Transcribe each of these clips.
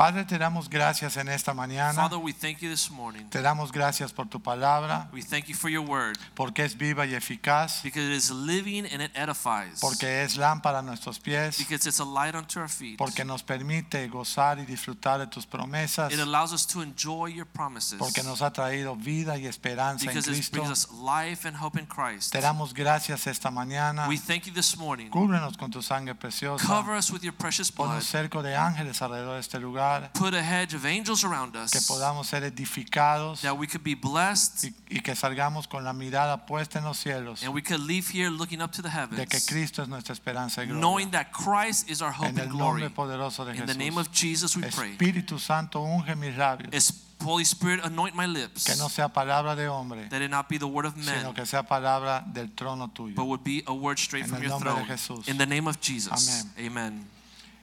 Padre, te damos gracias en esta mañana. Father, we thank you this morning. Te damos gracias por tu palabra, We thank you for your word porque es viva y eficaz, because it is living and it edifies. porque es lámpara a nuestros pies, Because it's a light unto our feet. porque nos permite gozar y disfrutar de tus promesas, It allows us to enjoy your promises. porque nos ha traído vida y esperanza en Because it Cristo. brings us life and hope in Christ. Te damos gracias esta mañana. We thank you this morning. Cúbrenos con tu sangre preciosa. Cover us with your precious Pon un blood. cerco de ángeles alrededor de este lugar. Put a hedge of angels around Que us podamos ser edificados that we could be blessed y, y que salgamos con la mirada puesta en los cielos and we could leave here looking up to the de que heavens Cristo es nuestra esperanza y knowing that Christ is our hope En el and glory. nombre poderoso de In the name of Jesús. Jesus we pray. Espíritu Santo, unge mis labios. Es- Holy Spirit, anoint my lips. Que no sea palabra de hombre, That it not be the word of sino men, que sea palabra del trono but would be a word straight En from your throne. Jesús. In the name of Jesus. Amén. Amen.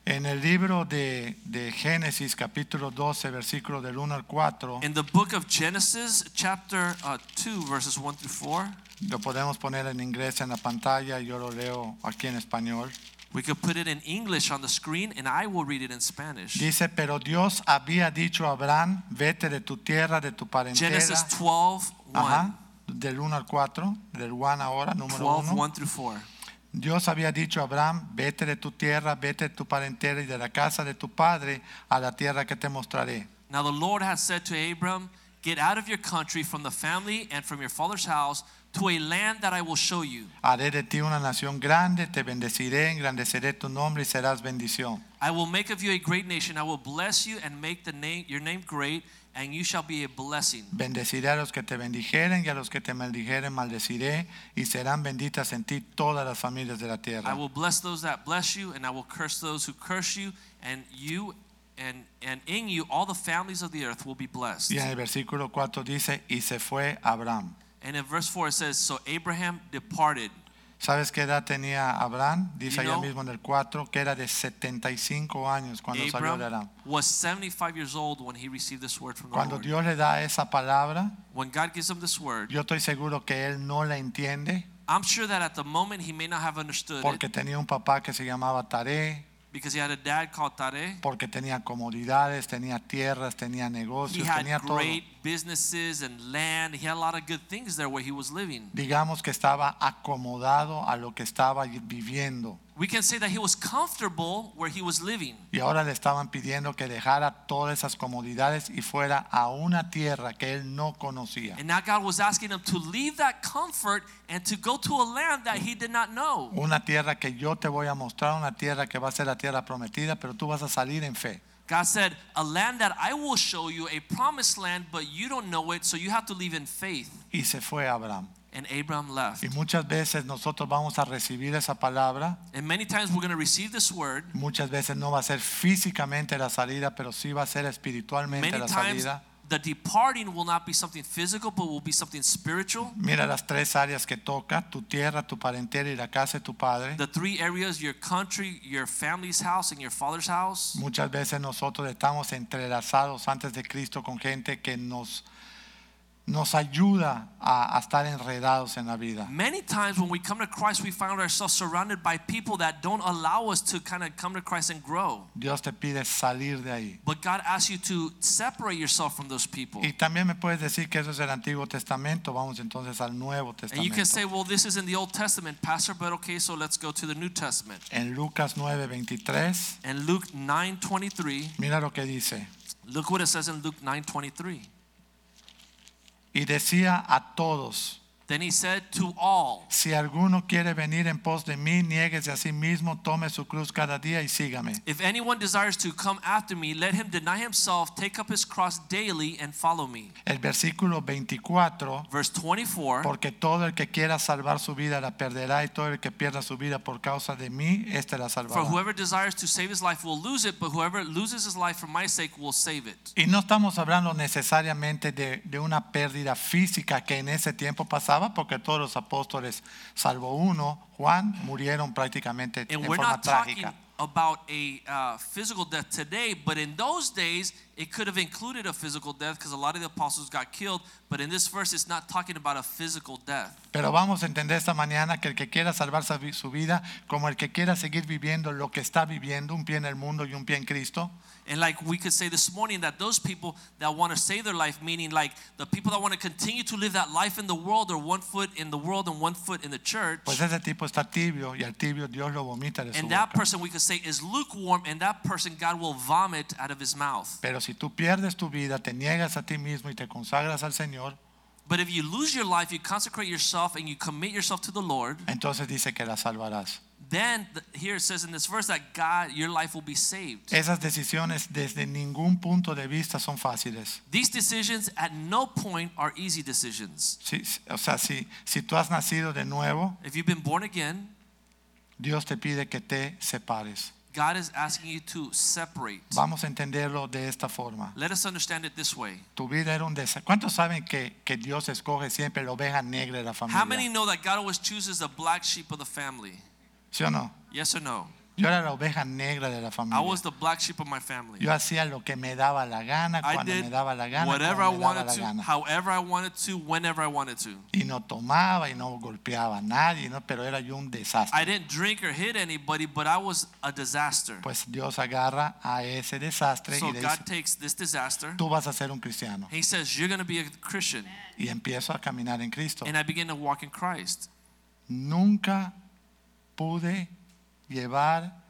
En el libro de, de Génesis, capítulo 12, versículo del 1 al 4, In the book of Genesis, chapter uh, 2, verses 1 through 4, lo podemos poner en inglés en la pantalla, yo lo leo aquí en español. we could put it in English on the screen and I will read it in Spanish. Dice, pero Dios había dicho a Abraham, vete de tu tierra, de tu parentela. Genesis 12, 1. Ajá, del 1 al 4, del 1 ahora, número 12, 1. 1 through 4. Dios había dicho a Abraham, vete de tu tierra, vete de tu parentela y de la casa de tu padre a la tierra que te mostraré. Now the Lord has said to Abram, Get out of your country, from the family, and from your father's house, to a land that I will show you. Haré de ti una nación grande, te bendeciré, engrandeceré tu nombre y serás bendición. I will make of you a great nation. I will bless you and make the name, your name great, and you shall be a blessing. Bendeciré a los que te bendijeren y a los que te maldijeren maldeciré y serán benditas en ti todas las familias de la I will bless those that bless you, and I will curse those who curse you, and you and and in you all the families of the earth will be blessed. Y en el versículo 4 dice, y se fue Abraham. And in verse 4 it says, So Abraham departed. ¿Sabes qué edad tenía Abraham? Dice allá mismo en el 4 que era de 75 años cuando salió de Aram. Abram was 75 years old when he received this word from the Cuando. Dios le da esa palabra, When God gives him this word, yo estoy seguro que él no la entiende I'm sure that at the moment he may not have understood porque tenía un papá que se llamaba Taré, because he had a dad called Tare. porque tenía comodidades, tenía tierras, tenía He negocios, had tenía todo. great businesses and land. He had a lot of good things there where he was living. Digamos que estaba acomodado a lo que estaba viviendo. We can say that he was comfortable where he was living. Y ahora le estaban pidiendo que dejara todas esas comodidades y fuera a una tierra que él no conocía. And now God was asking him to leave that comfort and to go to a land that he did not know. Una tierra que yo te voy a mostrar, una tierra que va a ser la tierra prometida, pero tú vas a salir en fe. God said, A land that I will show you, a promised land, but you don't know it, so you have to leave in faith. Y se fue Abraham. And Abraham left. Y muchas veces nosotros vamos a recibir esa palabra. And many times we're going to receive this word. Muchas veces no va a ser físicamente la salida, pero sí va a ser espiritualmente Many la times salida. the departing will not be something physical, but will be something spiritual. Mira las tres áreas que toca, tu tierra, tu parentela y la casa de tu padre. The three areas your country, your family's house, and your father's house. Muchas veces nosotros estamos entrelazados antes de Cristo con gente que nos, nos ayuda a, a estar enredados en la vida. Many times when we come to Christ, we find ourselves surrounded by people that don't allow us to kind of come to Christ and grow. Dios te pide salir de ahí. But God asks you to separate yourself from those people. Y también me puedes decir que eso es el Antiguo Testamento. Vamos entonces al Nuevo Testamento. And you can say, well, this is in the Old Testament, Pastor, but okay, so let's go to the New Testament. En Lucas 9:23, And Luke 9:23, mira lo que dice. look what it says in Luke 9:23. Y decía a todos, Then he said to all, Si alguno quiere venir en pos de mí, niéguese a sí mismo, tome su cruz cada día y sígame. If anyone desires to come after me, let him deny himself, take up his cross daily, and follow me. El versículo 24, Verse 24 porque todo el que quiera salvar su vida la perderá y todo el que pierda su vida por causa de mí, este la For salvará. whoever desires to save his life will lose it, but whoever loses his life for my sake will save it. Y no estamos hablando necesariamente de, de una pérdida física que en ese tiempo pasaba, porque todos los apóstoles, salvo uno, Juan, murieron prácticamente en And we're forma not talking trágica. about a uh, physical death today, but in those days, it could have included a physical death because a lot of the apostles got killed. But in this verse, it's not talking about a physical death. Pero vamos a entender esta mañana que el que quiera salvar su vida, como el que quiera seguir viviendo lo que está viviendo, un pie en el mundo y un pie en Cristo, And like we could say this morning, that those people that want to save their life, meaning like the people that want to continue to live that life in the world, or one foot in the world and one foot in the church. pues ese tipo está tibio y al tibio Dios lo vomita de su And that boca. person we could say is lukewarm, and that person God will vomit out of his mouth. Pero si tú pierdes tu vida, te niegas a ti mismo y te consagras al Señor, But if you lose your life, you consecrate yourself and you commit yourself to the Lord, entonces dice que la salvarás. then the, here it says in this verse that God, your life will be saved. Esas decisiones desde ningún punto de vista son fáciles. These decisions at no point are easy decisions. Si- si- o sea, si, si tú has nacido de nuevo, If you've been born again, Dios te pide que te separes. God is asking you to separate. Vamos a entenderlo de esta forma. Let us understand it this way. Tu vida era un desastre. ¿Cuántos saben que, que Dios escoge siempre la oveja negra de la How many know that God always chooses the black sheep of the family? ¿Sí o no? Yes or no? Yo era la oveja negra de la I familia. was the black sheep of my family. Yo hacía lo que me daba la gana, I cuando me daba la gana, whatever I wanted to, gana. however I wanted to, whenever I wanted to. Y no tomaba y no golpeaba a nadie, ¿no? pero era yo un desastre. I didn't drink or hit anybody, but I was a disaster. Pues Dios agarra a ese desastre So y le God dice, takes this disaster. tú vas a ser un cristiano. He says, You're going to be a Christian. Y empiezo a caminar en Cristo. And I begin to walk in Christ. Nunca pude llevar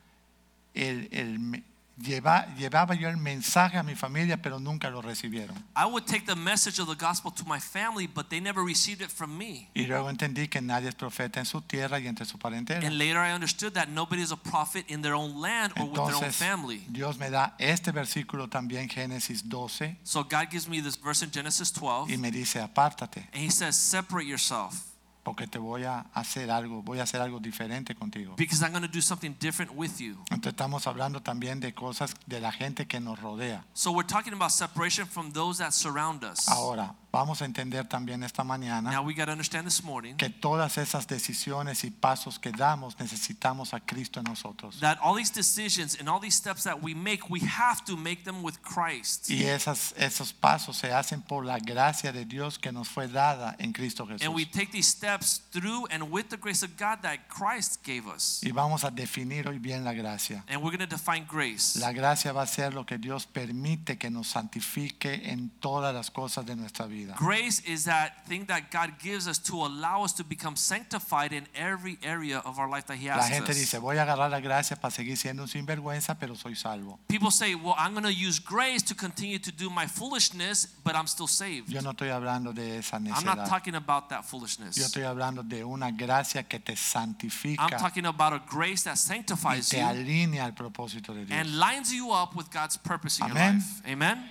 el, el lleva- llevaba yo el mensaje a mi familia, pero nunca lo recibieron. I would take the message of the gospel to my family, but they never received it from me. Y luego entendí que nadie es profeta en su tierra y entre su parentela. And later I understood that nobody is a prophet in their own land or with their own family. Dios me da este versículo también, Génesis 12, So God gives me this verse in Genesis 12, y me dice, apártate, and He says, Separate yourself porque te voy a hacer algo, voy a hacer algo diferente contigo. because I'm going to do something different with you. Entonces estamos hablando también de cosas de la gente que nos rodea. So we're talking about separation from those that surround us. Ahora, vamos a entender también esta mañana Now we got to understand this morning que todas esas decisiones y pasos que damos necesitamos a Cristo en nosotros. that all these decisions and all these steps that we make, we have to make them with Christ. Y esas, esos pasos se hacen por la gracia de Dios que nos fue dada en Cristo And we Jesús. take these steps through and with the grace of God that Christ gave us. Y vamos a definir hoy bien la gracia. And we're going to define grace. La gracia va a ser lo que Dios permite que nos santifique en todas las cosas de nuestra vida. Grace is that thing that God gives us to allow us to become sanctified in every area of our life that He La asks gente us. dice, voy a agarrar la gracia para seguir siendo un sinvergüenza, pero soy salvo. People say, well, I'm going to use grace to continue to do my foolishness, but I'm still saved. Yo no estoy hablando de esa I'm not necedad. talking about that Yo foolishness. estoy hablando de una gracia que te I'm santifica talking about a grace that y sanctifies te you alinea al propósito de Dios. and lines you up with God's purpose in your Amén. life. Amen.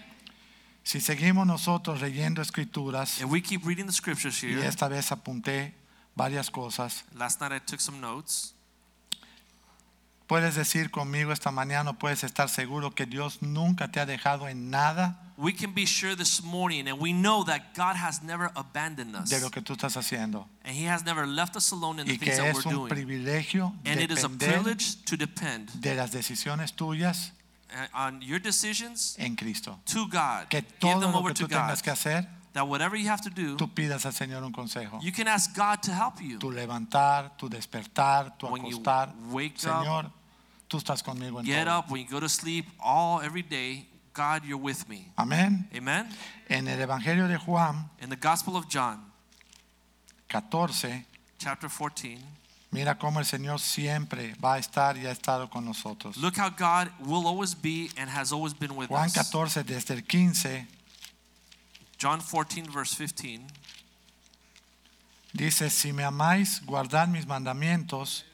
Si seguimos nosotros leyendo escrituras, we keep reading the scriptures y here, esta vez apunté varias cosas, last night I took some notes. puedes decir conmigo esta mañana, puedes estar seguro que Dios nunca te ha dejado en nada We can be sure this morning, and we know that God has never abandoned us, de lo que tú estás haciendo and He has never left us alone in the y que things that es we're un doing. privilegio And it is a depender privilege to depend de las decisiones tuyas on your decisions en Cristo. to God. Que Give todo them lo over que to God. que hacer, That whatever you have to do, tú pidas al Señor un consejo. you can ask God to help you. Tu levantar, tu despertar, tu When you acostar. wake Señor, tú estás conmigo en Get todo. up when you go to sleep, all every day. God, you're with me. Amén. Amen. En el Evangelio de Juan In the Gospel of John, 14, chapter 14, mira cómo el Señor siempre va a estar y ha estado con nosotros. look how God will always be and has always been with Juan us. 14, desde el 15, John 14, verse 15. Dice, si me amáis, guardad mis mandamientos,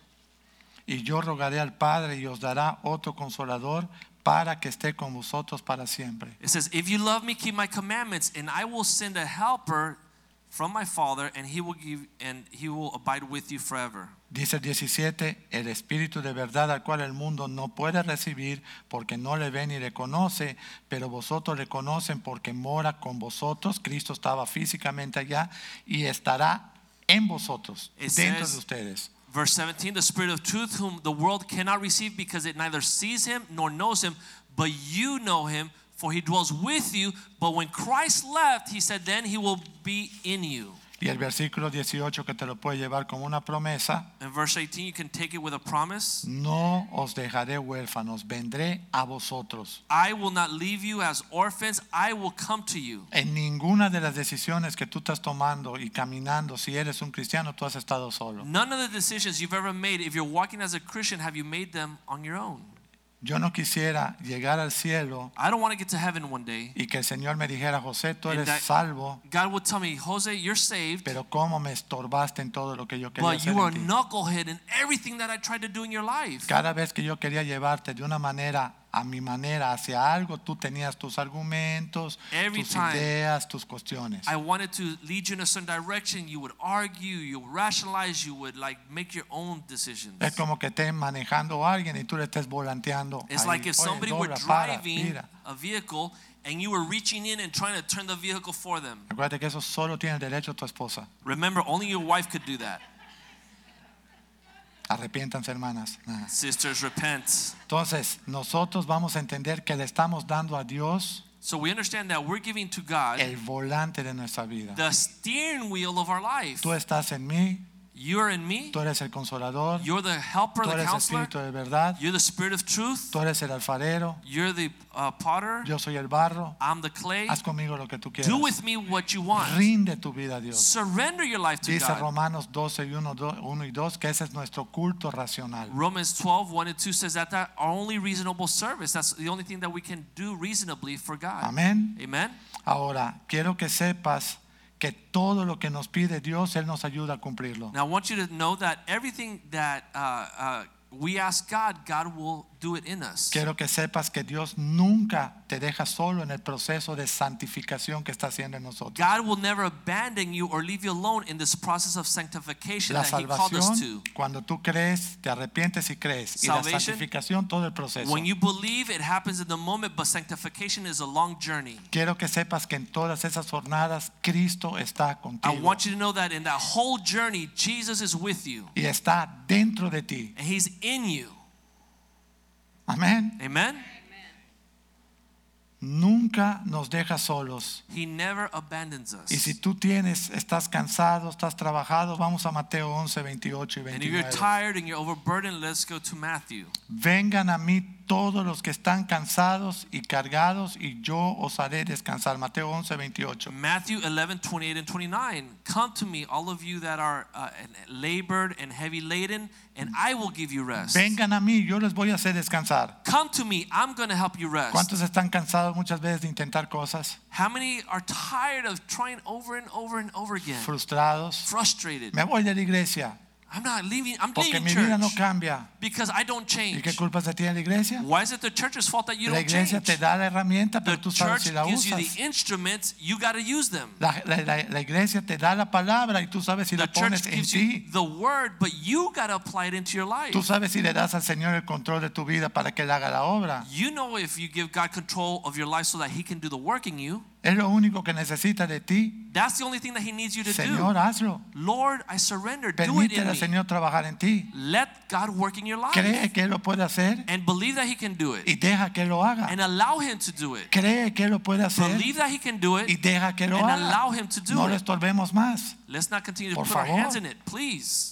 y yo rogaré al Padre y os dará otro consolador para que esté con vosotros para siempre. It says, If you love me, keep my commandments, and I will send a helper from my Father, and he will give and he will abide with you forever. Dice el 17, el Espíritu de verdad al cual el mundo no puede recibir porque no le ve ni le conoce, pero vosotros le conocen porque mora con vosotros. Cristo estaba físicamente allá y estará en vosotros, It dentro says- de ustedes. Verse 17, the Spirit of truth, whom the world cannot receive because it neither sees him nor knows him, but you know him, for he dwells with you. But when Christ left, he said, then he will be in you. Y el versículo 18 que te lo puede llevar como una promesa, In verse 18, you can take it with a promise. no os dejaré huérfanos, vendré a vosotros. I will not leave you as orphans, I will come to you. En ninguna de las decisiones que tú estás tomando y caminando, si eres un cristiano, tú has estado solo. None of the decisions you've ever made, if you're walking as a Christian, have you made them on your own? Yo no quisiera llegar al cielo I don't want to get to heaven one day. y que el Señor me dijera, José, tú eres salvo, God would tell me, Jose, you're saved, pero cómo me estorbaste en todo lo que yo quería but hacer you en ti. knucklehead in everything that I tried to do in your life. Cada vez que yo quería llevarte de una manera a mi manera hacia algo, tú tenías tus argumentos, Every tus time ideas, tus cuestiones. I wanted to lead you in a certain direction. You would argue, you would rationalize, you would like make your own decisions. Es como que estés manejando a alguien y tú le estés volanteando. It's ahí. like if Oye, somebody were dobla, para, driving mira. a vehicle and you were reaching in and trying to turn the vehicle for them. Acuérdate que eso solo tiene derecho tu esposa. Remember, only your wife could do that. Arrepiéntanse, hermanas. Sisters, repent. Entonces, nosotros vamos a entender que le estamos dando a Dios So we understand that we're giving to God el volante de nuestra vida. the steering wheel of our life. Tú estás en mí, You're in me. tú eres el consolador, You're the helper, tú the eres el counselor. espíritu de verdad, You're the spirit of truth. tú eres el alfarero, You're the uh, potter. yo soy el barro. I'm the clay. Haz conmigo lo que tú quieras. Do with me what you want. Rinde tu vida a Dios. Surrender your life to Dice God. Romanos 12 y 1, 1 y 2 que ese es nuestro culto racional. Romans 12, 1 and 2 says that that our only reasonable service. That's the only thing that we can do reasonably for God. Amén. Amen. Ahora, quiero que sepas que todo lo que nos pide Dios, Él nos ayuda a cumplirlo. Now I want you to know that everything that uh, uh, we ask God, God will do it in us. Quiero que sepas que Dios nunca te deja solo en el proceso de santificación que está haciendo en nosotros. God will never abandon you or leave you alone in this process of sanctification La that He called us to. cuando tú crees, te arrepientes y crees. Y la santificación, todo el proceso. When you believe, it happens in the moment, but sanctification is a long journey. Quiero que sepas que en todas esas jornadas Cristo está I want you to know that in that whole journey, Jesus is with you y está dentro de ti. and He's in you. Amén. Amen. Nunca nos deja solos. He never abandons us. Y si tú tienes, estás cansado, estás trabajado, vamos a Mateo 11, 28 y And if you're tired and you're overburdened, let's go to Matthew. Vengan a mí todos los que están cansados y cargados y yo os haré descansar. Mateo 11, 28. Matthew 11, 28 and 29. Come to me, all of you that are uh, labored and heavy laden, and I will give you rest. Vengan a mí, yo les voy a hacer descansar. Come to me, I'm going to help you rest. ¿Cuántos están cansados muchas veces de intentar cosas? How many are tired of trying over and over and over again? Frustrados. Frustrated. Me voy de la iglesia I'm not leaving, I'm porque leaving mi vida no church cambia. because I don't ¿Y qué change. culpa se tiene la iglesia? Why is it the church's fault that you La don't iglesia change? te da la herramienta, The tú sabes church si la gives you usas. the instruments, you got to use them. La, la- la- la iglesia te da la palabra y tú sabes si The la pones church en gives you ti. the word, but you got to apply it into your life. Tú sabes si le das al Señor el control de tu vida para que Él haga la obra. You know if you give God control of your life so that He can do the work in you, Es lo único que necesita de ti. that's the only thing that He needs you to Señor, do. hazlo. Lord, I surrender. Do it Permítele in al me. Señor trabajar en ti. Let God work in your life Cree que Él lo puede hacer and believe that He can do it y deja que lo haga. and allow Him to do it. Cree que lo puede hacer Believe that He can do y it deja que lo and haga. allow Him to do No le it. estorbemos más. Let's not continue to Por put our favor. hands in it, please.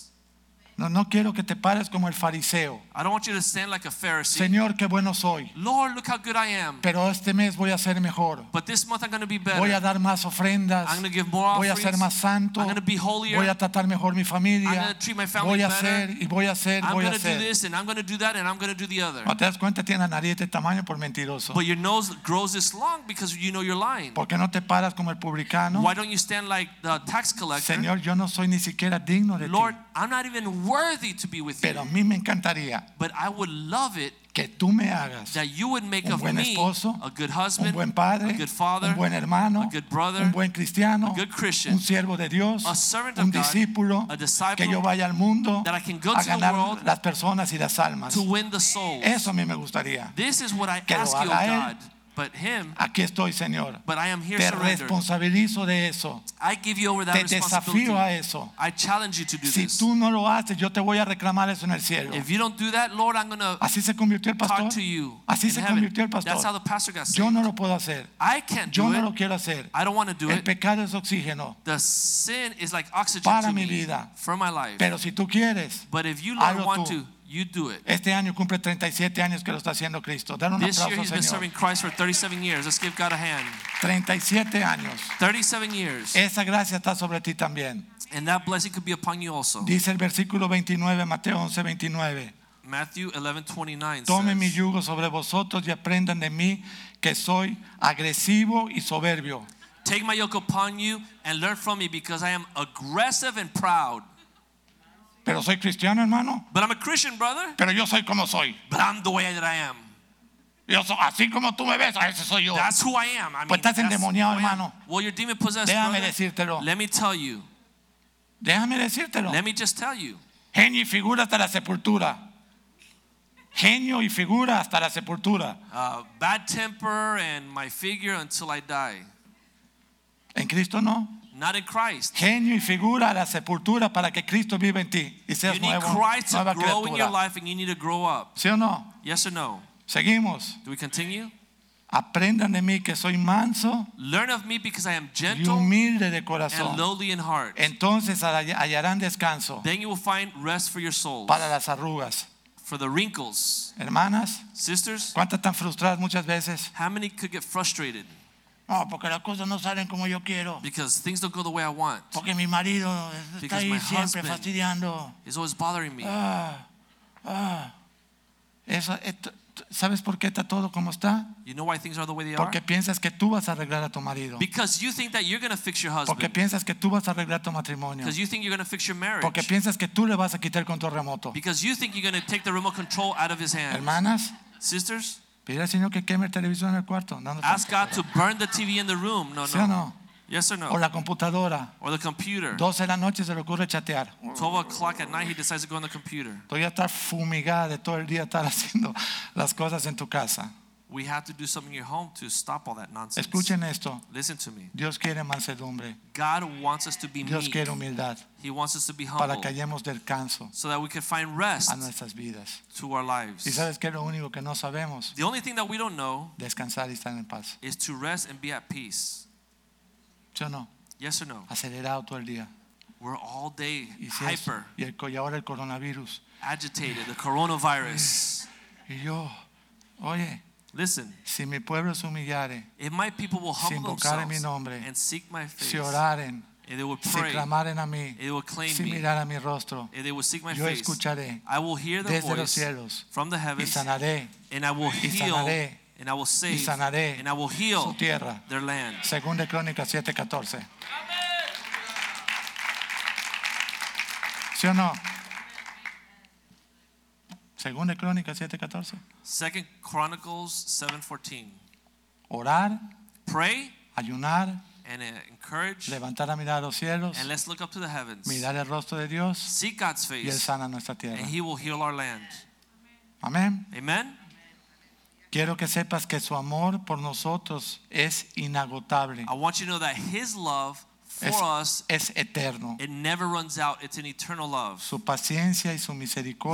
No, no quiero que te pares como el fariseo. I don't want you to stand like a Pharisee. Señor, qué bueno soy. Lord, look how good I am. Pero este mes voy a ser mejor. But this month I'm going to be better. Voy a dar más ofrendas. I'm going to give more Voy a ser más santo. I'm going to be holier. Voy a tratar mejor mi I'm familia. going to treat my family Voy a better. hacer y voy a hacer, I'm voy a going to do hacer. this and I'm going to do that and I'm going to do the other. No te das cuenta, tiene la nariz de tamaño por mentiroso. But your nose grows this long because you know you're lying. ¿Por qué no te paras como el publicano? Why don't you stand like the tax collector? Señor, yo no soy ni siquiera digno de Lord, ti. I'm not even worthy to be with Pero a you. mí me encantaría But I would love it que tú me hagas that you would make un of buen me esposo, a good un husband, buen padre, a good father, un buen hermano, a good brother, un buen cristiano, a good Christian, un siervo de Dios, a servant of un God, discípulo, a disciple, que yo vaya al mundo that I can go a to the world las personas y las almas. to win the souls. Eso a mí me gustaría. This is what I Que lo ask you, haga él. But him, Aquí estoy, Señor. but I am here Te surrendered. responsabilizo de eso. I give you over that Te desafío a eso. I challenge you to do Si this. tú no lo haces, yo te voy a reclamar eso en el cielo. If you don't do that, Lord, I'm going to Así se convirtió el pastor. talk to you Así se heaven. convirtió el pastor. That's how the pastor got. Yo no lo puedo hacer. I can't Yo do no it. lo quiero hacer. I don't want to do El it. es oxígeno. The sin is like oxygen Para to mi vida. for my life. Pero si tú quieres, But if you Lord want tú. to, you do it. este año cumple 37 años que lo está haciendo Cristo. Dar un This year aplauso, he's been Señor. serving Christ for 37 years. Let's give God a hand. 37 años. 37 years. Esa gracia está sobre ti también. And that blessing could be upon you also. Dice el versículo 29, Mateo 11, 29. Matthew 11:29 Tomen mi yugo sobre vosotros y aprendan de mí que soy agresivo y soberbio. Take my yoke upon you and learn from me because I am aggressive and proud. Pero soy cristiano, hermano. But I'm a Christian, brother. Pero yo soy como soy. But I'm the way that I am. Yo soy así como tú me ves, a ese soy yo. That's who I am. I mean, Pues estás endemoniado, hermano. Well, you're demon possessed, Déjame brother. decírtelo. Let me tell you. Déjame decírtelo. Let me just tell you. Genio y figura hasta la sepultura. Genio y figura hasta la sepultura. Uh, bad temper and my figure until I die. En Cristo no. Not in Christ. Genio y figura a la sepultura para que Cristo viva en ti y seas You need nuevo, Christ to grow in your criatura. life and you need to grow up. ¿Sí o no? Yes or no? Seguimos. Do we continue? Aprendan de mí que soy manso Learn of me because I am y gentle humilde de and corazón. lowly in heart. Entonces hall- hallarán descanso Then you will find rest for your souls. para las arrugas. For the wrinkles. Hermanas, Sisters, ¿cuántas están frustradas muchas veces? how many could get frustrated No, porque las cosas no salen como yo quiero. because things don't go the way I want? Porque mi marido está Because ahí my siempre husband- fastidiando. It's always bothering me. Ah, ah. Eso, esto- ¿Sabes por qué está todo como está? You know why things are the way they are? Porque piensas que tú vas a arreglar a tu marido. Because you think that you're going to fix your Porque husband. piensas que tú vas a arreglar tu matrimonio. Because you think you're going to fix your marriage. Porque piensas que tú le vas a quitar el control remoto. Because you think you're going to take the remote control out of his hands. Hermanas, Sisters, pide al Señor que queme el televisor en el cuarto. No, no, ask God to burn the TV in the room. No, ¿Sí o no. no? Yes or O no? la computadora. Or the computer. 12 de la noche se le ocurre chatear. 12 o'clock at night, he decides to go on the computer. Tú ya estás fumigada de todo el día estar haciendo las cosas en tu casa. We have to do something in your home to stop all that nonsense. Escuchen esto. Listen to me. Dios quiere mansedumbre. God wants us to be Dios meek. quiere humildad. He wants us to be Para humble que hallemos descanso so that we can find rest a nuestras vidas. to our lives. ¿Y sabes qué lo único que no sabemos? The only thing that we don't know Descansar y estar en paz. is to rest and be at peace. ¿Sí o no? Yes or no? Acelerado todo el día. We're all day Y, si hyper, y, el, y ahora el coronavirus. agitated, the coronavirus. Y yo, oye, Listen, si mi pueblo se humillare, if my people will humble Si humble mi themselves nombre, and seek my face, si oraren, and they will si pray, clamaren a mí, and they will claim si me, miraren mi rostro, and they will seek my yo face, escucharé I will hear the desde los voice cielos from the y heavens, sanaré and I will y heal, sanaré and I will y save, and I will su heal tierra. their land. Segunda de Crónicas 7:14. ¿Sí o no? Segunda de Crónicas 7:14. Second Chronicles 7:14. Orar, Pray ayunar, and encourage, levantar la mirada a los cielos, and let's look up to the heavens. mirar el rostro de Dios Seek God's y Él face, sana nuestra tierra. and He will heal our land. Amén. Amen. Quiero que sepas que su amor por nosotros es inagotable. I want you to know that His love for es, us, es eterno. it never runs out. It's an eternal love. Su paciencia y su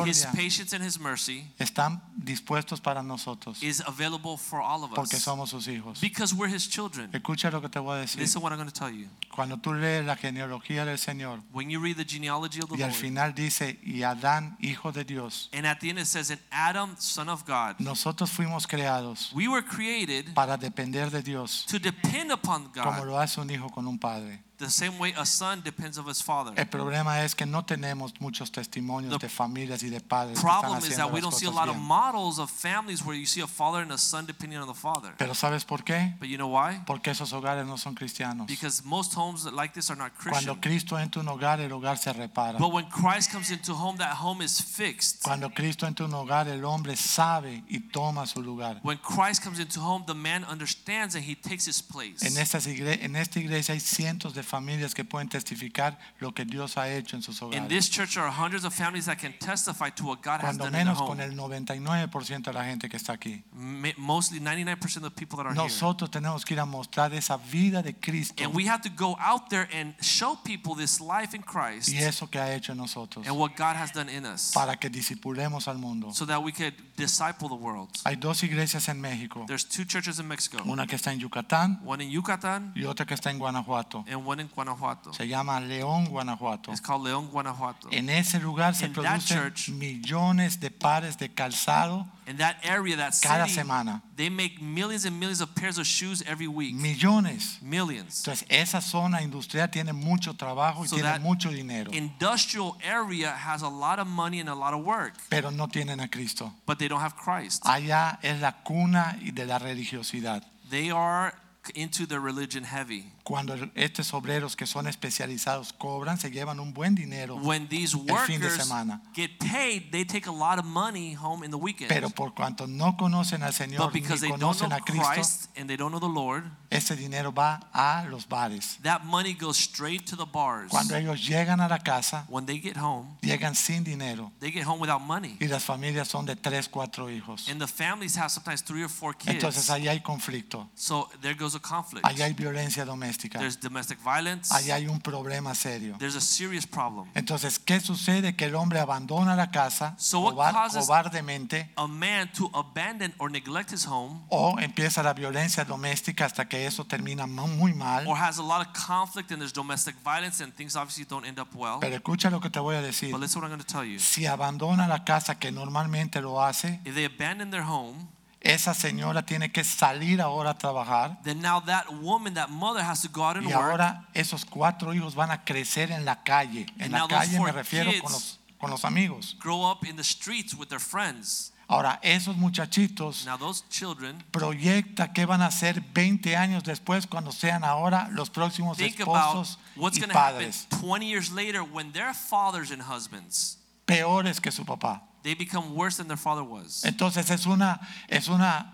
His patience and His mercy están dispuestos para nosotros is available for all of porque us somos sus hijos. because we're His children. Escucha lo que te voy a decir. Listen what I'm going to tell you. Cuando tú lees la genealogía del Señor When you read the genealogy of the y al Lord, final dice, y Adán, hijo de Dios, and at the end it says, "And Adam, son of God, nosotros fuimos creados we were created para depender de Dios to depend upon como God lo hace un hijo con un padre. The same way a son depends of his father." El problema es que no tenemos muchos testimonios The de familias y de padres que están problem is haciendo that we las don't see a lot of bien. models of families where you see a father and a son depending on the father. Pero ¿sabes por qué? But you know why? Porque esos hogares no son cristianos. Because most homes like this are not Cuando Christian. Cristo entra en un hogar, el hogar se repara. But when Christ comes into home, that home is fixed. Cuando Cristo entra en un hogar, el hombre sabe y toma su lugar. When Christ comes into home, the man understands and he takes his place. En, estas igre- en esta iglesia hay cientos de familias que pueden testificar lo que Dios ha hecho en sus In hogares. this church, there are hundreds of families that can testify to what God has Cuando done in their menos con home. el 99% de la gente que está aquí. Ma- Mostly 99% of the people that are here. Nosotros tenemos que ir a mostrar esa vida de Cristo And we have to go out there and show people this life in Christ y eso que ha hecho en nosotros and what God has done in us para que disipulemos al mundo. so that we could disciple the world. Hay dos iglesias en México, There's two churches in Mexico, una que está en Yucatán one in Yucatan y otra que está en Guanajuato. and one Guanajuato. Se llama León, Guanajuato. It's called León, Guanajuato. En ese lugar se In that producen church- millones de pares de calzado In that area, that cada semana. they make millions and millions of pairs of shoes every week. Millones. Millions. Entonces, esa zona industrial tiene mucho trabajo y So tiene that mucho dinero, Industrial area has a lot of money and a lot of work, pero no tienen a Cristo. but they don't have Christ. Allá es la cuna y de la religiosidad. They are into their religion heavy. Cuando el- estos obreros que son especializados cobran, se llevan un buen dinero, When these fin de workers semana. get paid, they take a lot of money home in the weekend. pero por cuanto no conocen al Señor But because ni they don't conocen know a Cristo, Christ and they don't know the Lord, ese dinero va a los bares. that money goes straight to the bars. Cuando ellos llegan a la casa, When they get home, llegan sin dinero they get home without money. y las familias son de tres, cuatro hijos. And the families have sometimes three or four kids. Entonces ahí hay conflicto, So there goes a conflict. ahí hay violencia doméstica, There's domestic violence. ahí hay un problema serio. There's a serious problem. Entonces, ¿qué sucede? Que el hombre abandona la casa So cobar- cobardemente A man to abandon or neglect his home o empieza la violencia doméstica hasta que eso termina muy mal. or has a lot of conflict and there's domestic violence and things obviously don't end up well. Pero escucha lo que te voy a decir. But listen what I'm going to tell you. Si abandona la casa que normalmente lo hace, If they abandon their home, esa señora tiene que salir ahora a trabajar then now that woman, that mother has to go out and y work. ahora esos cuatro hijos van a crecer en la calle. En And la now those calle me four refiero kids- con los, con los amigos. grow up in the streets with their friends. Ahora, esos muchachitos Now those children proyecta qué van a hacer 20 años después cuando sean ahora los próximos think about esposos what's y going to happen padres 20 years later when they're fathers and husbands. peores que su papá. They become worse than their father was. Entonces es una es una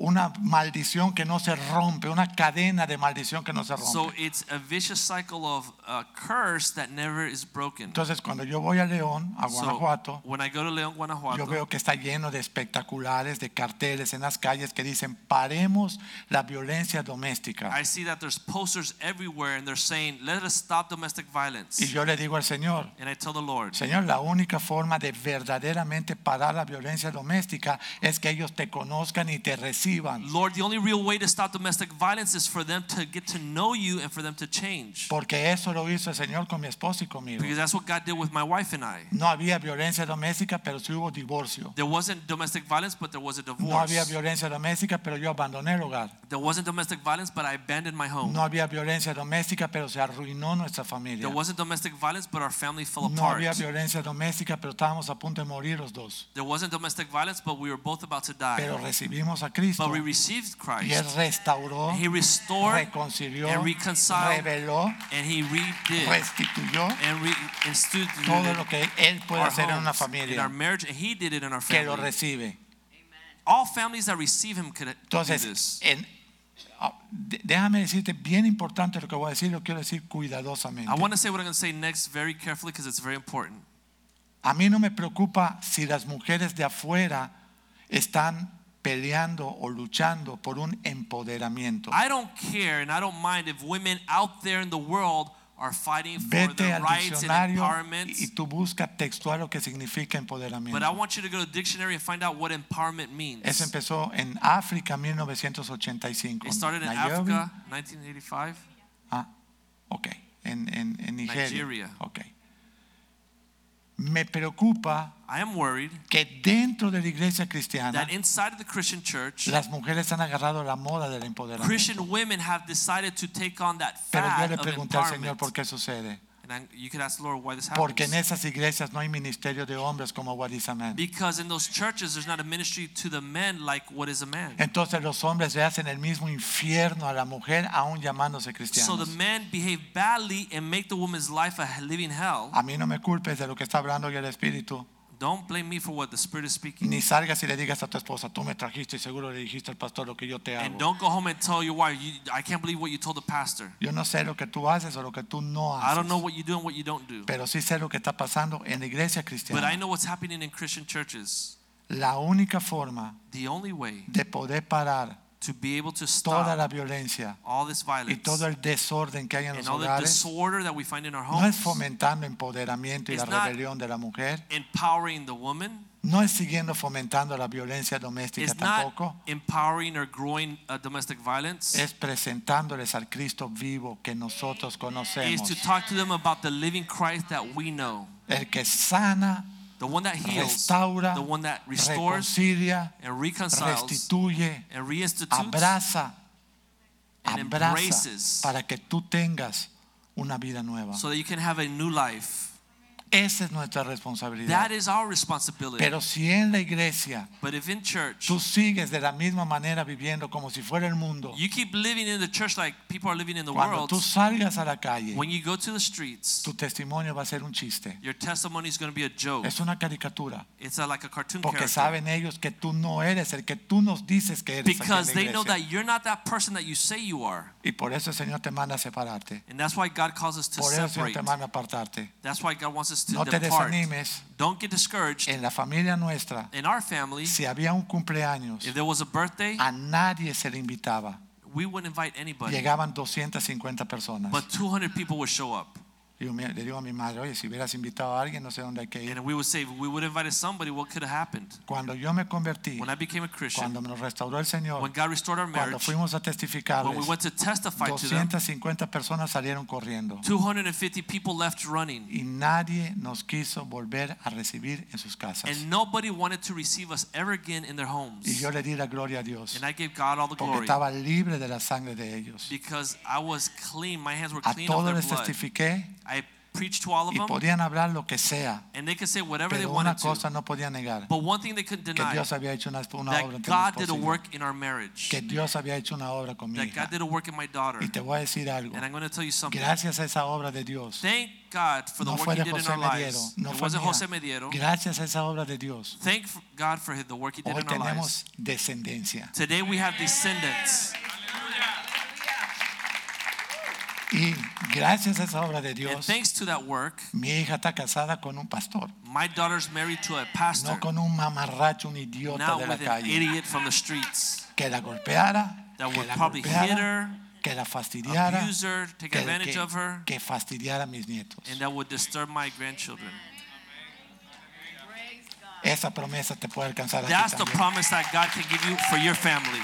una maldición que no se rompe, una cadena de maldición que no se So rompe. it's a vicious cycle of uh, curse that never is broken. Entonces cuando yo voy a León, a So Guanajuato, when I go to León, yo Guanajuato, veo que está lleno de espectaculares, de carteles en las calles que dicen paremos la violencia doméstica. I see that there's posters everywhere and they're saying, let us stop domestic violence. Y yo le digo al Señor, And I tell the Lord, Señor, la única forma de verdaderamente parar la violencia doméstica es que ellos te conozcan y te reciban. Lord, the only real way to stop domestic violence is for them to get to know you and for them to change. Porque eso lo hizo el Señor con mi esposo y conmigo. Because that's what God did with my wife and I. No había violencia doméstica, pero sí hubo divorcio. There wasn't domestic violence, but there was a No divorce. había violencia doméstica, pero yo abandoné el hogar. There wasn't domestic violence, but I abandoned my home. No había violencia doméstica, pero se arruinó nuestra familia. There wasn't domestic violence, but our family fell No apart. había violencia doméstica, pero estábamos a punto de morir los dos. There wasn't domestic violence, but we were both about to die. Pero recibimos a Cristo But we received y Él Christ. restauró, He restored reconcilió, and reconciled reveló, and He redid restituyó and re- todo lo que Él puede hacer en una in our familia marriage, and He did it in our que lo recibe. All families that receive Him could do this. en- ah, déjame decirte, bien importante lo que voy a decir, lo quiero decir cuidadosamente. I want to say what I'm going to say next very carefully because it's very important. A mí no me preocupa si las mujeres de afuera están peleando o luchando por un empoderamiento. I don't care and I don't mind if women out there in the world are fighting for Vete their al rights and diccionario empowerment. y tú busca textual lo que significa But I empoderamiento. want you to go to the dictionary and find out what empowerment means. Eso empezó en África en 1985. It started in Nairobi. Africa, 1985. Ah, ok. En, en, en Nigeria. Nigeria. Ok. Me preocupa I am worried que dentro de la iglesia cristiana that inside of the Christian church, las mujeres han agarrado la moda del empoderamiento. Christian women have decided to take on that Pero yo fad le of pregunté al Señor empowerment. por qué sucede. And I, you could ask the Lord why this Porque en esas iglesias no hay ministerio de hombres como What is a Man. Because in those churches, there's not a ministry to the men like what is a man. Entonces los hombres le hacen el mismo infierno a la mujer aún llamándose So the men behave badly and make the woman's life a living hell. A mí no me culpes de lo que está hablando hoy el Espíritu. Don't blame me for what the Spirit is speaking. Ni salgas y le digas a tu esposa, tú me trajiste y seguro le dijiste al pastor lo que yo te hago. And don't go home and tell your wife, you, I can't believe what you told the pastor. Yo no sé lo que tú haces o lo que tú no haces. I don't know what you do and what you don't do. Pero sí sé lo que está pasando en la iglesia But I know what's happening in Christian churches. La única forma The only way de poder parar to be able to toda la stop violencia all this y violence todo el desorden que hay en and los all the hogares disorder that we find in our no es homes, fomentando empoderamiento y la It's not- rebelión de la mujer, empowering the woman, no es siguiendo fomentando la violencia doméstica is not tampoco, empowering or growing uh, domestic violence. es presentándoles al Cristo vivo que nosotros Is conocemos, to talk to them about the living Christ that we know, el que sana, the one that heals, restaura, the one that restores reconcilia, and reconciles restituye, and reinstitutes abraza, and abraza embraces para que tú tengas una vida nueva. so that you can have a new life. Esa es nuestra That responsabilidad. is our responsibility. Pero si en la iglesia But if in church tú sigues de la misma manera viviendo como si fuera el mundo, you keep living in the church like people are living in the cuando world, tú salgas a la calle, when you go to the streets, tu testimonio va a ser un chiste. your testimony is going to be a joke. Es una caricatura. It's a, like a cartoon Porque character. saben ellos que tú no eres el que tú nos dices que eres Because they know that you're not that person that you say you are. Y por eso el Señor te manda a separarte. And that's why God calls us to Por eso el Señor separate. te manda a apartarte. That's why God wants us to No te depart. desanimes. Don't get discouraged. En la familia nuestra, In our family, si había un cumpleaños, if there was a birthday, a nadie se le invitaba. we wouldn't invite anybody. Llegaban 250 personas. But 200 people would show up. Le digo a mi madre, oye, si hubieras invitado a alguien, no sé dónde hay que ir. And we would say, if we would have invited somebody, what could have happened? Cuando yo me convertí, When I became a Christian, cuando me nos restauró el Señor, when God restored our cuando marriage, fuimos a when we went to testify to them, 250 personas salieron corriendo 250 people left running. y nadie nos quiso volver a recibir en sus casas. And nobody wanted to receive us ever again in their Y homes. yo le di la gloria a Dios And I gave God all the porque glory estaba libre de la sangre de ellos. because I was clean. My hands were A clean of todos their les blood. testifiqué I preached to all of y them, podían hablar lo que sea, and they could say whatever they pero una wanted cosa to. no podían negar, But one thing they couldn't que deny Dios había hecho una, una obra that entre mi God did esposa a y yo, work in our marriage, que Dios había hecho una obra con mi that hija. God did a work in my daughter. Y te voy a decir algo, And I'm going to tell you something. gracias a esa obra de Dios, Thank God for the no work fue He de did in José our Mediero, lives. no It fue wasn't mía. Jose Mediero. gracias a esa obra de Dios, Thank God for the work He did hoy in our tenemos lives. descendencia. Today we have descendants. Y gracias a esa obra de And Dios, thanks to that work, mi hija está casada con un pastor, my daughter's married to a pastor, no con un mamarracho, un idiota de la with an calle, idiot from the streets que la golpeara, that que would la probably hit golpeara, her, que la fastidiara, abuse her, take que, advantage que- of her, que fastidiara a mis nietos. and that would disturb my grandchildren. Esa promesa te puede alcanzar a ti That's the también. promise that God can give you for your family.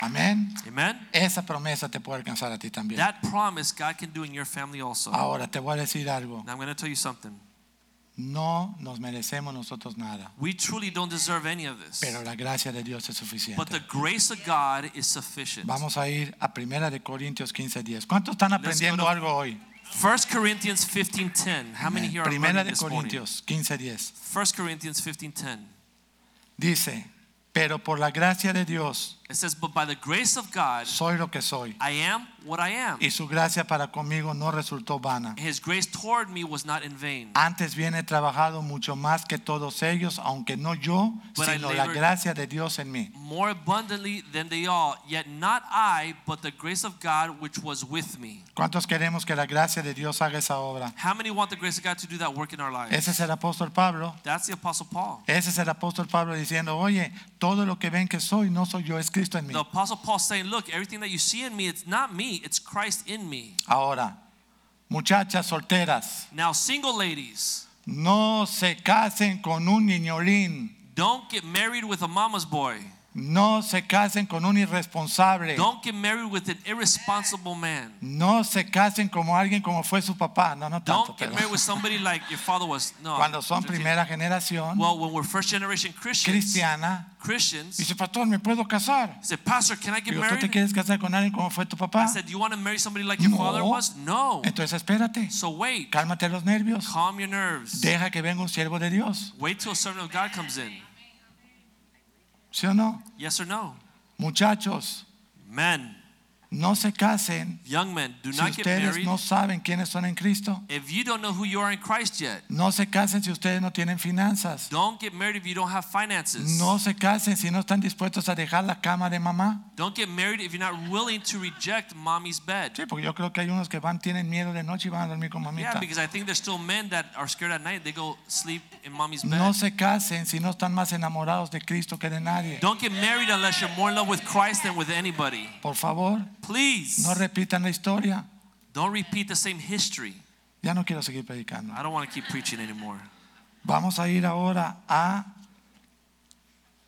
Amén. Amen? Esa promesa te puede alcanzar a ti también. That promise God can do in your family also. Now Ahora te voy a decir algo. I'm going to tell you something. No nos merecemos nosotros nada, We truly don't deserve any of this. pero la gracia de Dios es But the grace of God is sufficient. Vamos a ir a Primera de Corintios 15:10. ¿Cuántos están aprendiendo to- algo hoy? 1 Corinthians 15:10. How many here are Primera de? Corintios 15:10. 1 Corinthians 15:10. Dice, pero por la gracia de Dios It says, But by the grace of God, soy lo que soy. I am what I am. Y su gracia para conmigo no resultó vana. His grace toward me was not in vain. Antes bien he trabajado mucho más que todos ellos, aunque no yo, But sino la gracia de Dios en mí. More abundantly than they all, yet not I, but the grace of God which was with me. ¿Cuántos queremos que la gracia de Dios haga esa obra? How many want the grace of God to do that work in our lives? Ese es el apóstol Pablo. That's the Apostle Paul. Ese es el apóstol Pablo diciendo, oye, todo lo que ven que soy, no soy yo, es Cristo en mí. The Apostle Paul saying, Look, everything that you see in me, it's not me, it's Christ in me. Ahora, muchachas solteras, Now, single ladies, no se casen con un niñolín, don't get married with a mama's boy. No se casen con un irresponsable, Don't get married with an irresponsible man. no se casen como alguien como fue su papá, no, no tanto, Don't get married with somebody like your father was. No. cuando son primera generación Well, when we're first generation Christians, cristiana, Christians, dice, pastor, ¿me puedo casar? he said, Pastor, can I get Digo, ¿tú te married? quieres casar con alguien como fue tu I papá? said, Do you want to marry somebody like your No. father was? No. Entonces espérate, So wait, cálmate los nervios, calm your nerves. deja que venga un siervo de Dios, Wait till a servant of God comes in. ¿Sí o no? Yes or no? Muchachos, Men, no se casen young men, do si not get ustedes married no saben quiénes son en Cristo. if you don't know who you are in Christ yet. No se casen si ustedes no tienen finanzas. Don't get married if you don't have finances. No se casen si no están dispuestos a dejar la cama de mamá. Don't get married if you're not willing to reject mommy's bed. Sí, porque yo creo que hay unos que van, tienen miedo de noche y van a dormir con Yeah, mamita. because I think there's still men that are scared at night. They go sleep in mommy's bed. No se casen si no están más enamorados de Cristo que de nadie. Don't get married unless you're more in love with Christ than with anybody. Por favor, Please. no repitan la historia. Don't repeat the same history. Ya no quiero seguir predicando. I don't want to keep preaching anymore. Vamos a ir ahora a,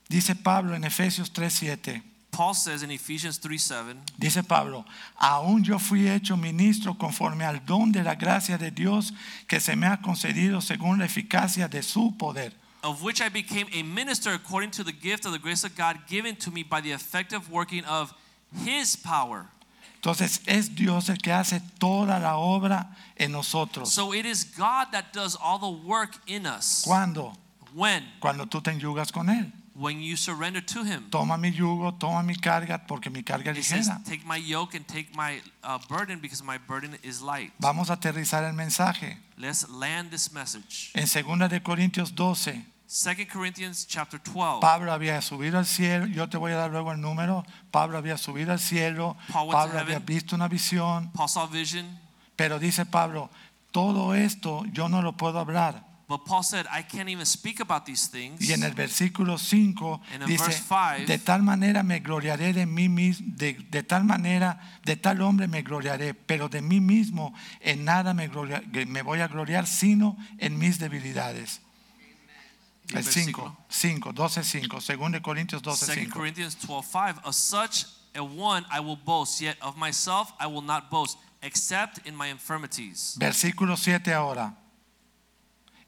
dice Pablo en Efesios 3:7. Paul says in Ephesians 3 7, Dice Pablo, aún yo fui hecho ministro conforme al don de la gracia de Dios que se me ha concedido según la eficacia de su poder. of which I became a minister according to the gift of the grace of God given to me by the effective working of his power. Entonces es Dios el que hace toda la obra en nosotros. So it is God that does all the work in us. ¿Cuándo? When? Cuando tú te enyugas con Él. When you surrender to him. Toma mi yugo, toma mi carga, porque mi carga es He says. Take my yoke and take my uh, burden because my burden is light. Vamos a aterrizar el mensaje. Let's land this message. En 2 de Corintios 12, 2 Corinthians chapter 12. Pablo había subido al cielo, yo te voy a dar luego el número, Pablo había subido al cielo, Paul Pablo había visto una visión, Paul saw vision, pero dice Pablo, todo esto yo no lo puedo hablar. but Paul said, I can't even speak about these things. Y en el versículo 5 dice, five- de tal manera me gloriaré de mí mismo, de, de tal manera, de tal hombre me gloriaré, pero de mí mismo en nada me, gloria- me voy a gloriar, sino en mis debilidades. Y El 5, 5, 12, 5, según Corintios 12, 2 Corinthians 12 5. Of such a one I will boast, yet of myself I will not boast, except in my infirmities. Versículo 7 ahora.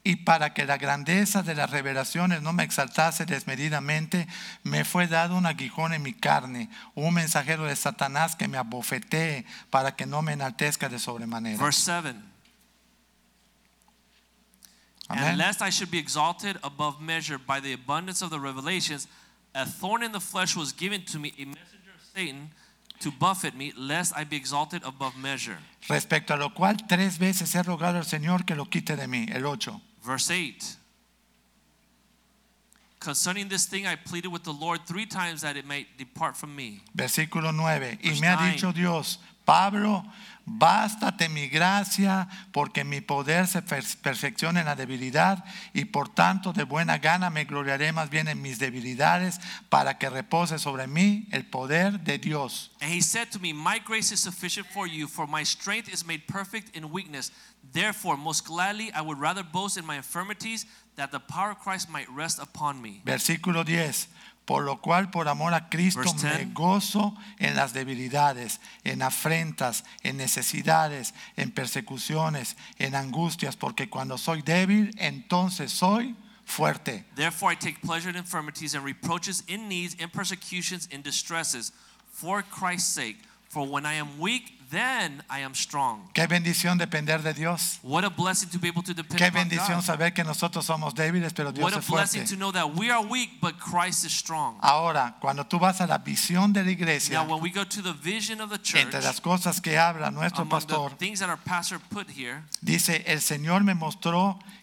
Y para que la grandeza de las revelaciones no me exaltase desmedidamente, me fue dado un aguijón en mi carne, un mensajero de Satanás que me abofetee para que no me enaltezca de sobremanera. Verse 7. Amén. And lest I should be exalted above measure by the abundance of the revelations, a thorn in the flesh was given to me, a messenger of Satan, to buffet me, lest I be exalted above measure. Respecto a lo cual tres veces he rogado al Señor que lo quite de mí. El 8. Verse 8. Concerning this thing, I pleaded with the Lord three times that it might depart from me. Versículo 9. Y me ha dicho Dios, Pablo, bástate mi gracia, porque mi poder se per- perfecciona en la debilidad, y por tanto de buena gana me gloriaré más bien en mis debilidades, para que repose sobre mí el poder de Dios. And he said to me, My grace is sufficient for you, for my strength is made perfect in weakness. Therefore, most gladly, I would rather boast in my infirmities, that the power of Christ might rest upon me. Versículo 10. Por lo cual, por amor a Cristo, me 10. gozo en las debilidades, en afrentas, en necesidades, en persecuciones, en angustias, porque cuando soy débil, entonces soy fuerte. Therefore, I take pleasure in infirmities and reproaches, in needs, in persecutions, in distresses, for Christ's sake. For when I am weak, then I am strong. Qué bendición depender de Dios. What a blessing to be able to depend Qué bendición God. saber que nosotros somos débiles, pero Dios What a blessing to know that we are weak, but Christ is strong. Ahora, cuando tú vas a la visión de la iglesia, Now, when we go to the vision of the church, entre las cosas que habla nuestro among the things that our pastor put here, dice, el Señor me mostró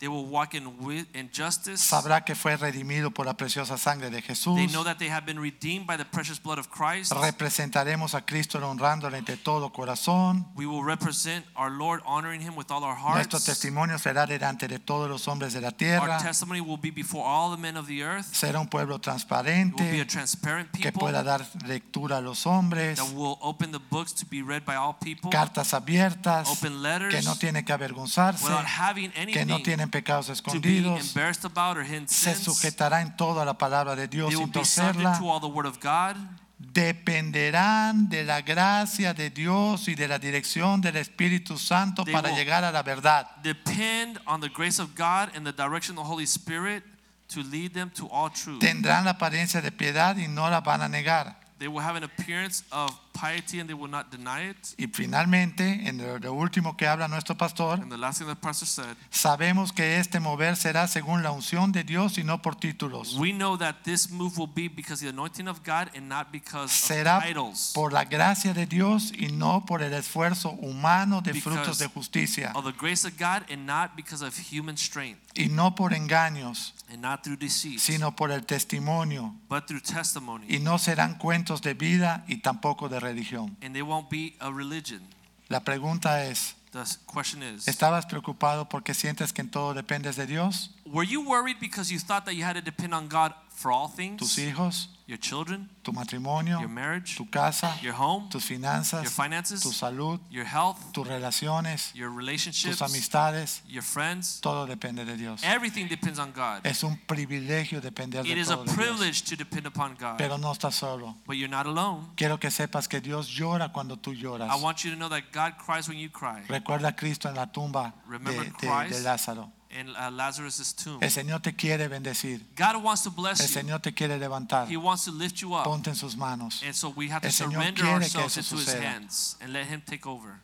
They will walk in wi- in justice. sabrá que fue redimido por la preciosa sangre de Jesús. They know that they have been redeemed by the precious blood of Christ. Representaremos a Cristo honrándole entre todo corazón. We will represent our Lord, honoring Him with all our Nuestro hearts. testimonio será delante de todos los hombres de la Our testimony will be before all the men of the earth. Será un pueblo It will be a transparente transparent que people pueda dar lectura a los hombres. that will open the books to be read by all people. Cartas abiertas Open letters que no tienen que avergonzarse, without having que no anything tienen pecados to be escondidos. embarrassed about or hidden Se sins. sujetará en todo a la palabra de Dios They will sin be subject torcerla. to all the word of God. Dependerán de la gracia de Dios y de la dirección del Espíritu Santo They para will- llegar a la verdad. Depend on the grace of God and the direction of the Holy Spirit to lead them to all truth. Tendrán la apariencia de piedad y no la van a negar. They will have an appearance of piety and they will not deny it. Y finalmente, en lo, lo último que habla nuestro pastor, And the last thing the pastor said, sabemos que este mover será según la unción de Dios y no por títulos. we know that this move will be because of the anointing of God and not because Será of titles. por la gracia de Dios y no por el esfuerzo humano de Because frutos de justicia Of the grace of God and not because of human strength y no por engaños, and not through deceit, sino por el testimonio. but through testimony. Y no serán cuentos de vida y tampoco de religión. And they won't be a religion. La pregunta es, The question is, ¿estabas preocupado porque sientes que en todo dependes de Dios? Were you worried because you thought that you had to depend on God for all ¿Tus things? hijos? Your children, ¿Tu matrimonio? your marriage, ¿Tu casa? your home, ¿Tus your finanzas? ¿Tu finances, salud? your health, ¿Tus relaciones? your ¿Tus relationships, amistades? your friends? Todo depende de Dios. Everything depends on God. Es un privilegio depender It de is a todo de Dios. privilege to depend upon God. Pero no estás solo. But you're not alone. Quiero que sepas que Dios llora cuando tú lloras. I want you to know that God cries when you cry. Recuerda a Cristo en la tumba de, de- Christ. de Lázaro. In uh, Lazarus' tomb. El Señor te quiere bendecir. God wants to bless you. Señor te quiere levantar. He wants to lift you up. Ponte en sus manos. And so we have to El Señor surrender quiere que ourselves eso into His suceda. hands and let Him take over.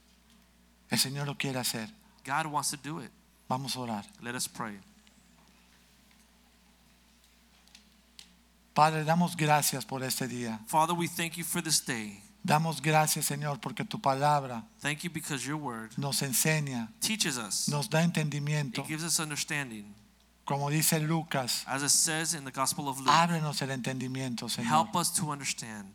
El Señor lo quiere hacer. God wants to do it. Vamos a orar. Let us pray. Padre, damos gracias por este día. Father, we thank you for this day. Damos gracias, Señor, porque tu palabra Thank you because your word nos enseña, teaches us. nos da entendimiento. It gives us understanding. Como dice Lucas, As it says in the Gospel of Luke, ábrenos el entendimiento, Señor. help us to understand.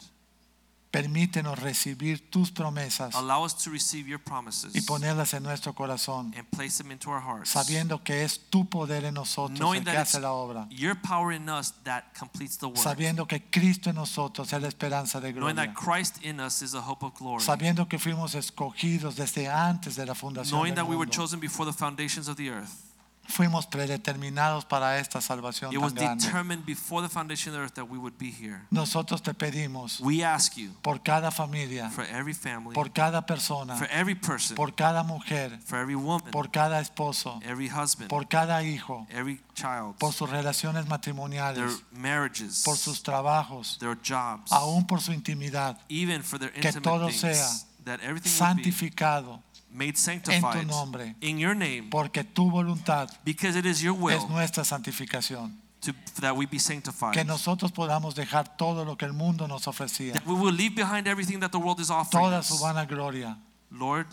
Permítenos recibir tus promesas Allow us to receive your promises y ponerlas en nuestro corazón, and place them into our hearts. sabiendo que es tu poder en nosotros Knowing que that hace it's la obra. your power in us that completes the work. Sabiendo que Cristo en nosotros es la esperanza de Knowing gloria. that Christ in us is the hope of glory. Sabiendo que fuimos escogidos desde antes de la fundación Knowing del that we were mundo. chosen before the foundations of the earth. Fuimos predeterminados para esta salvación It tan was grande. determined before the foundation of the earth that we would be here. Nosotros te pedimos We ask you por cada familia, for every family, por cada persona, for every person, por cada mujer, for every woman, por cada esposo, every husband, por cada hijo, every child, por sus relaciones their matrimoniales, marriages, por sus trabajos, their jobs, aún por su intimidad, even for their que todo things, sea that everything would be santificado, made sanctified nombre. in your name porque tu voluntad because it is your es will nuestra santificación. to, that we be sanctified. Que nosotros podamos dejar todo lo que el mundo nos ofrecía, that we will leave behind everything that the world is offering toda su us. vana gloria, Lord,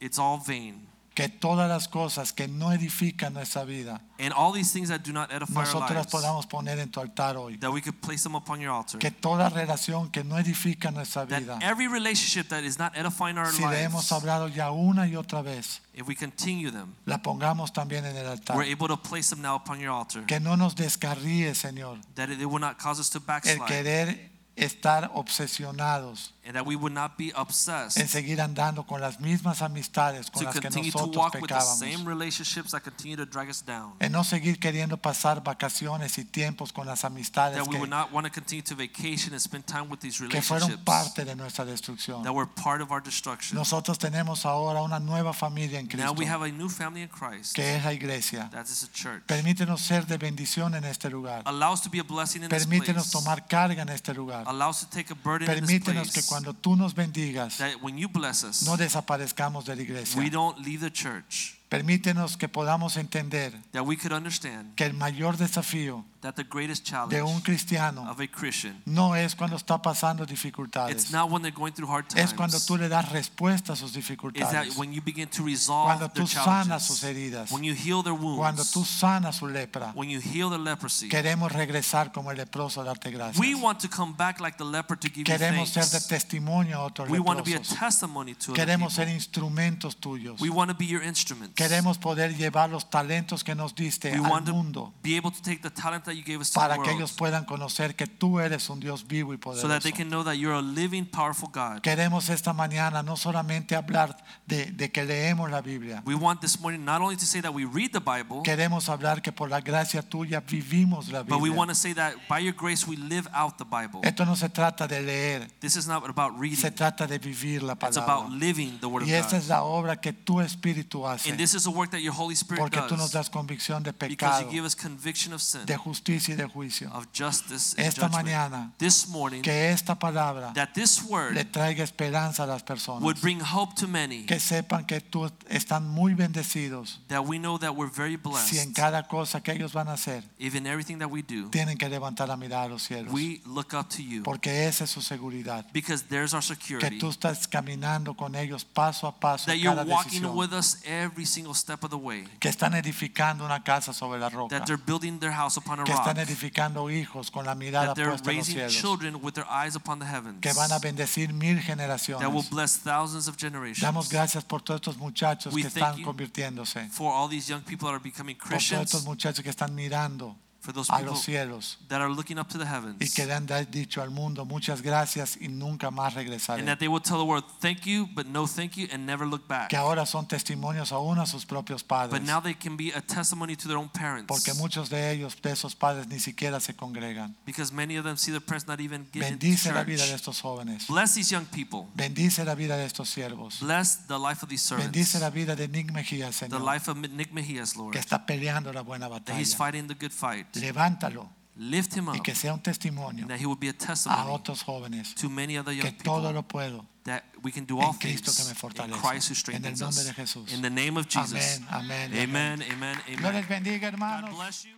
it's all vain. Que todas las cosas que no edifican nuestra vida, And all these things that do not edify nosotros lives, podamos poner en tu altar hoy. that we could place them upon your altar. Que toda relación que no edifica nuestra That vida, every relationship that is not edifying our si le hemos hablado ya una y otra vez, if we continue them, la pongamos también en el altar. we're able to place them now upon your altar. Que no nos descarríe, Señor, That it will not cause us to el backslide. querer estar obsesionados and that we would not be obsessed en seguir andando con las mismas amistades con to las que continue to nosotros walk with the same pecábamos. relationships that continue to drag us down. En no seguir queriendo pasar vacaciones y tiempos con las amistades That we would que, not want to continue to vacation and spend time with these que fueron parte de nuestra destrucción. that were part of our destruction. Nosotros tenemos ahora una nueva familia en Now we Cristo, have a new family in Christ. que es la iglesia. That is a church. Permítenos ser de bendición en este lugar. Allow us to be a blessing in this Permítenos place. tomar carga en este lugar. Allow us to take a burden in this Permítenos que cuando tú nos bendigas, That when you bless us, no desaparezcamos de la we iglesia. don't leave the church. Permítenos que podamos entender That we could understand que el mayor desafío that the greatest challenge de un cristiano of a Christian no es cuando está pasando dificultades, it's not when they're going through hard times. es cuando tú le das respuesta a sus Is that when you begin to resolve cuando their tú sanas sus heridas, when you heal their wounds, cuando tú sanas su lepra. when you heal their leprosy. Queremos regresar como el leproso a darte gracias. We want to come back like the leper to give you Queremos ser de thanks. testimonio a otros We want to be a testimony to other Queremos people. ser instrumentos tuyos. We want to be your instruments. Queremos poder llevar los talentos que nos diste We al want to be able to take the talent that you gave us to para the que ellos puedan conocer que tú eres un Dios vivo y so that they can know that you're a living, powerful God. Queremos esta mañana no solamente hablar de, de que leemos la Biblia, We want this morning not only to say that we read the Bible, queremos hablar que por la gracia tuya vivimos la but we want to say that by your grace we live out the Bible. Esto no se trata de leer, This is not about reading. se trata de vivir la It's about living the Word of Y esta God. es la obra que tu Espíritu hace, And this is a work that your Holy Spirit porque tú nos does das convicción de because you give us conviction of sin, de justicia y de juicio. of justice and Esta judgment. mañana, This morning, que esta palabra that this le word traiga esperanza a las personas. would bring hope to many, que sepan que tú están muy bendecidos that we know that we're very si en blessed. cada cosa que ellos van a hacer Even everything that we do, tienen que levantar la mirada a los cielos we look up to you porque esa es su seguridad because there's our que security. tú estás caminando con ellos paso a paso That cada you're walking decisión with us every single step of the way. que están edificando una casa sobre la roca That they're building their house upon a que están rock. edificando hijos con la mirada That they're puesta en los raising cielos children with their eyes upon the heavens. que van a bendecir mil That will generaciones bless thousands of generations. damos gracias por todos estos muchachos We que thank están you convirtiéndose For all these young people that are becoming por todos estos Christians, muchachos que están mirando for those a people los cielos that are looking up to the heavens. y que le han da- dicho al mundo muchas gracias y nunca más regresaré. And that they will tell the world, thank you, but no thank you, and never look back. Que ahora son testimonios aún a sus propios padres. But now they can be a testimony to their own parents. Porque muchos de ellos, de esos padres, ni siquiera se congregan. Because many of them see their parents not even getting into Bendice la vida de church. estos jóvenes. Bless these young people. Bendice la vida de estos siervos. Bless the life of these servants. Bendice la vida de Nick Mejía, The Señor, life of Nick Mejias, Lord. que está peleando la buena That he's batalla. fighting the good fight. Levántalo Lift him y up. que sea un testimonio that he will be a a testimony otros jóvenes to many other que young todo people. lo puedo That we can do all en Cristo que things me in fortalece. Christ who En el strengthens nombre us. de Jesús. In the name of Jesus. Amén, amén. y amén. Amen, amen, Dios les bendiga, God hermanos. bless you.